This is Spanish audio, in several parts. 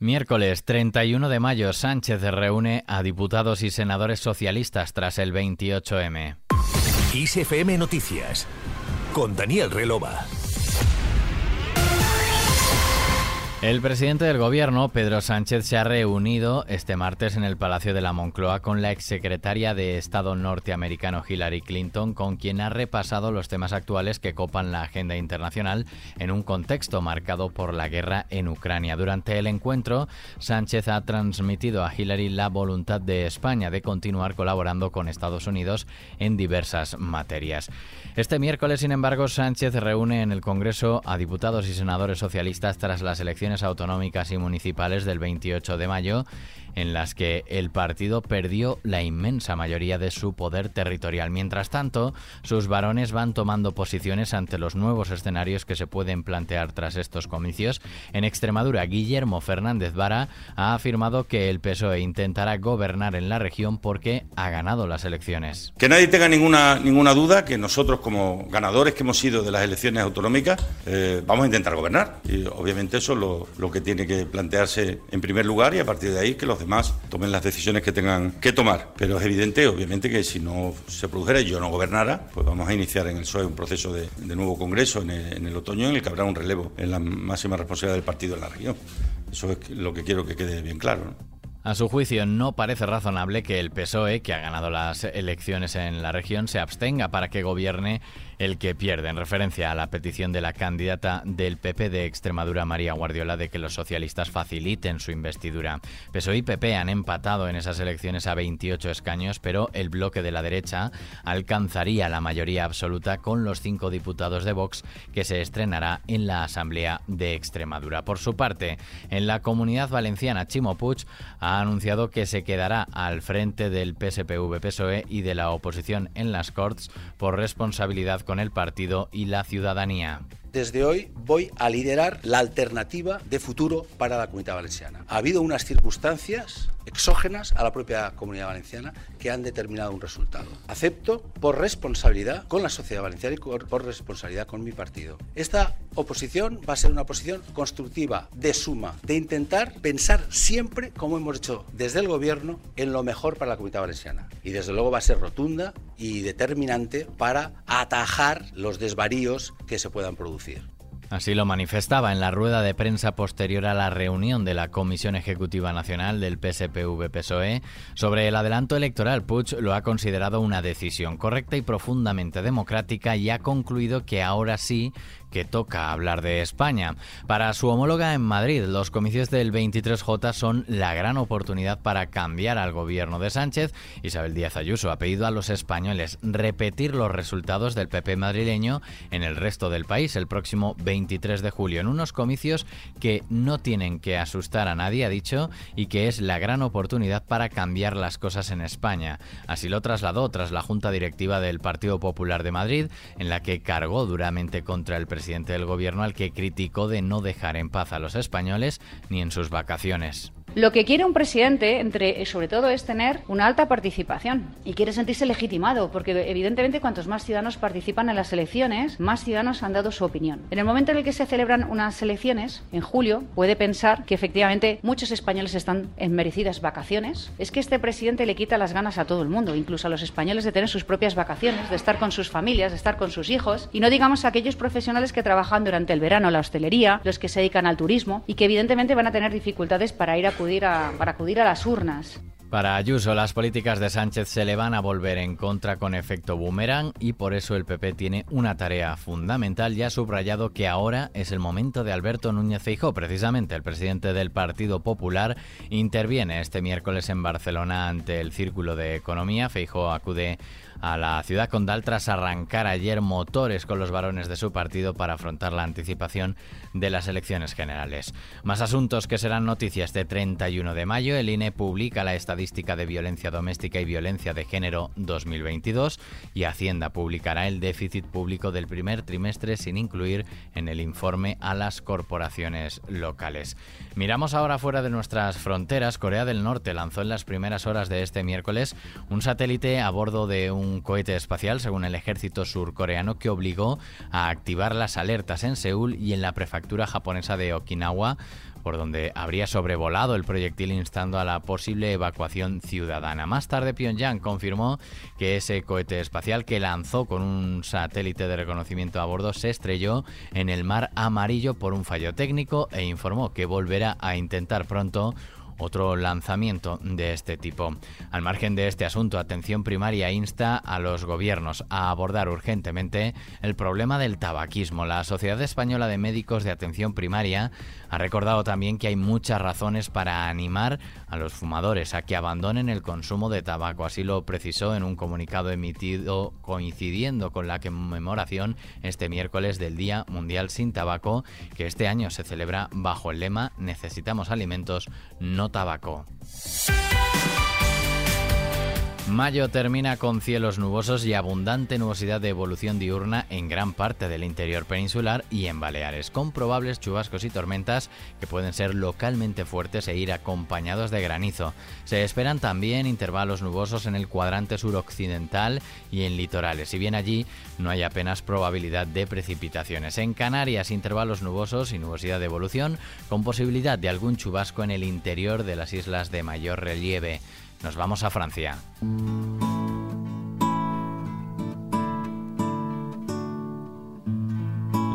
Miércoles 31 de mayo, Sánchez reúne a diputados y senadores socialistas tras el 28M. ISFM Noticias con Daniel Relova. El presidente del gobierno, Pedro Sánchez, se ha reunido este martes en el Palacio de la Moncloa con la exsecretaria de Estado norteamericano Hillary Clinton, con quien ha repasado los temas actuales que copan la agenda internacional en un contexto marcado por la guerra en Ucrania. Durante el encuentro, Sánchez ha transmitido a Hillary la voluntad de España de continuar colaborando con Estados Unidos en diversas materias. Este miércoles, sin embargo, Sánchez reúne en el Congreso a diputados y senadores socialistas tras las elecciones autonómicas y municipales del 28 de mayo, en las que el partido perdió la inmensa mayoría de su poder territorial. Mientras tanto, sus varones van tomando posiciones ante los nuevos escenarios que se pueden plantear tras estos comicios. En Extremadura, Guillermo Fernández Vara ha afirmado que el PSOE intentará gobernar en la región porque ha ganado las elecciones. Que nadie tenga ninguna, ninguna duda que nosotros como ganadores que hemos sido de las elecciones autonómicas eh, vamos a intentar gobernar. Y obviamente eso lo lo, que tiene que plantearse en primer lugar y a partir de ahí que los demás tomen las decisiones que tengan que tomar. Pero es evidente, obviamente, que si no se produjera y yo no gobernara, pues vamos a iniciar en el PSOE un proceso de, nuevo Congreso en el, otoño en el que habrá un relevo en la máxima responsabilidad del partido en la región. Eso es lo que quiero que quede bien claro. A su juicio, no parece razonable que el PSOE, que ha ganado las elecciones en la región, se abstenga para que gobierne el que pierde, en referencia a la petición de la candidata del PP de Extremadura, María Guardiola, de que los socialistas faciliten su investidura. PSOE y PP han empatado en esas elecciones a 28 escaños, pero el bloque de la derecha alcanzaría la mayoría absoluta con los cinco diputados de Vox que se estrenará en la Asamblea de Extremadura. Por su parte, en la comunidad valenciana, Chimo Puig ha anunciado que se quedará al frente del PSPV-PSOE y de la oposición en las Corts por responsabilidad con el partido y la ciudadanía. Desde hoy voy a liderar la alternativa de futuro para la comunidad valenciana. Ha habido unas circunstancias exógenas a la propia comunidad valenciana que han determinado un resultado. Acepto por responsabilidad con la sociedad valenciana y por responsabilidad con mi partido. Esta oposición va a ser una oposición constructiva, de suma, de intentar pensar siempre, como hemos hecho desde el gobierno, en lo mejor para la comunidad valenciana. Y desde luego va a ser rotunda y determinante para atajar los desvaríos que se puedan producir. Así lo manifestaba en la rueda de prensa posterior a la reunión de la Comisión Ejecutiva Nacional del PSPV-PSOE sobre el adelanto electoral. Puig lo ha considerado una decisión correcta y profundamente democrática y ha concluido que ahora sí que toca hablar de España. Para su homóloga en Madrid, los comicios del 23J son la gran oportunidad para cambiar al gobierno de Sánchez. Isabel Díaz Ayuso ha pedido a los españoles repetir los resultados del PP madrileño en el resto del país el próximo 23 de julio, en unos comicios que no tienen que asustar a nadie, ha dicho, y que es la gran oportunidad para cambiar las cosas en España. Así lo trasladó tras la Junta Directiva del Partido Popular de Madrid, en la que cargó duramente contra el presidente presidente del gobierno al que criticó de no dejar en paz a los españoles ni en sus vacaciones. Lo que quiere un presidente, entre, sobre todo, es tener una alta participación y quiere sentirse legitimado, porque evidentemente cuantos más ciudadanos participan en las elecciones, más ciudadanos han dado su opinión. En el momento en el que se celebran unas elecciones, en julio, puede pensar que efectivamente muchos españoles están en merecidas vacaciones. Es que este presidente le quita las ganas a todo el mundo, incluso a los españoles, de tener sus propias vacaciones, de estar con sus familias, de estar con sus hijos, y no digamos a aquellos profesionales que trabajan durante el verano, la hostelería, los que se dedican al turismo y que evidentemente van a tener dificultades para ir a para acudir a las urnas. Para Ayuso, las políticas de Sánchez se le van a volver en contra con efecto boomerang y por eso el PP tiene una tarea fundamental y ha subrayado que ahora es el momento de Alberto Núñez Feijóo. Precisamente el presidente del Partido Popular interviene este miércoles en Barcelona ante el Círculo de Economía. Feijóo acude a la ciudad condal tras arrancar ayer motores con los varones de su partido para afrontar la anticipación de las elecciones generales. Más asuntos que serán noticias de 31 de mayo. El INE publica la estadística de violencia doméstica y violencia de género 2022 y Hacienda publicará el déficit público del primer trimestre sin incluir en el informe a las corporaciones locales. Miramos ahora fuera de nuestras fronteras. Corea del Norte lanzó en las primeras horas de este miércoles un satélite a bordo de un cohete espacial, según el ejército surcoreano, que obligó a activar las alertas en Seúl y en la prefectura japonesa de Okinawa por donde habría sobrevolado el proyectil instando a la posible evacuación ciudadana. Más tarde Pyongyang confirmó que ese cohete espacial que lanzó con un satélite de reconocimiento a bordo se estrelló en el mar amarillo por un fallo técnico e informó que volverá a intentar pronto otro lanzamiento de este tipo. Al margen de este asunto, Atención Primaria insta a los gobiernos a abordar urgentemente el problema del tabaquismo. La Sociedad Española de Médicos de Atención Primaria ha recordado también que hay muchas razones para animar a los fumadores a que abandonen el consumo de tabaco. Así lo precisó en un comunicado emitido coincidiendo con la conmemoración este miércoles del Día Mundial sin Tabaco, que este año se celebra bajo el lema Necesitamos alimentos, no tabaco. Mayo termina con cielos nubosos y abundante nubosidad de evolución diurna en gran parte del interior peninsular y en Baleares, con probables chubascos y tormentas que pueden ser localmente fuertes e ir acompañados de granizo. Se esperan también intervalos nubosos en el cuadrante suroccidental y en litorales, si bien allí no hay apenas probabilidad de precipitaciones. En Canarias, intervalos nubosos y nubosidad de evolución, con posibilidad de algún chubasco en el interior de las islas de mayor relieve. Nos vamos a Francia.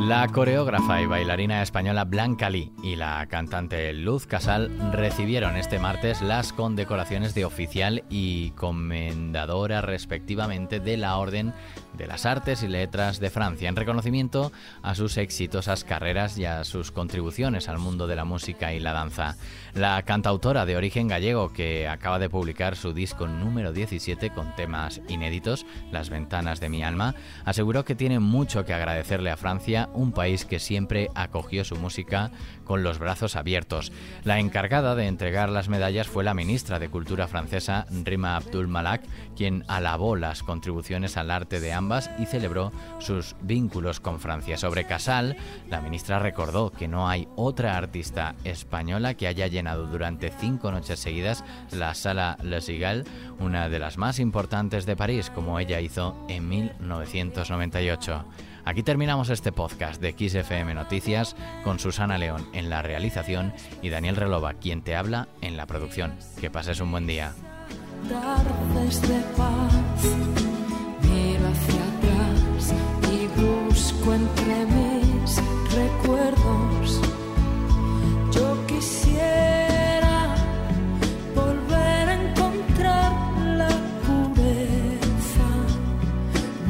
La coreógrafa y bailarina española Blanca Lee y la cantante Luz Casal recibieron este martes las condecoraciones de oficial y comendadora respectivamente de la Orden de las Artes y Letras de Francia en reconocimiento a sus exitosas carreras y a sus contribuciones al mundo de la música y la danza. La cantautora de origen gallego que acaba de publicar su disco número 17 con temas inéditos, Las ventanas de mi alma, aseguró que tiene mucho que agradecerle a Francia un país que siempre acogió su música con los brazos abiertos. La encargada de entregar las medallas fue la ministra de Cultura francesa, Rima Abdul Malak, quien alabó las contribuciones al arte de ambas y celebró sus vínculos con Francia. Sobre Casal, la ministra recordó que no hay otra artista española que haya llenado durante cinco noches seguidas la sala Le Sigal, una de las más importantes de París, como ella hizo en 1998. Aquí terminamos este podcast de XFM Noticias con Susana León en la realización y Daniel Relova, quien te habla en la producción. Que pases un buen día.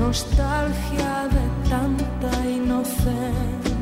nostalgia de tanta inocencia.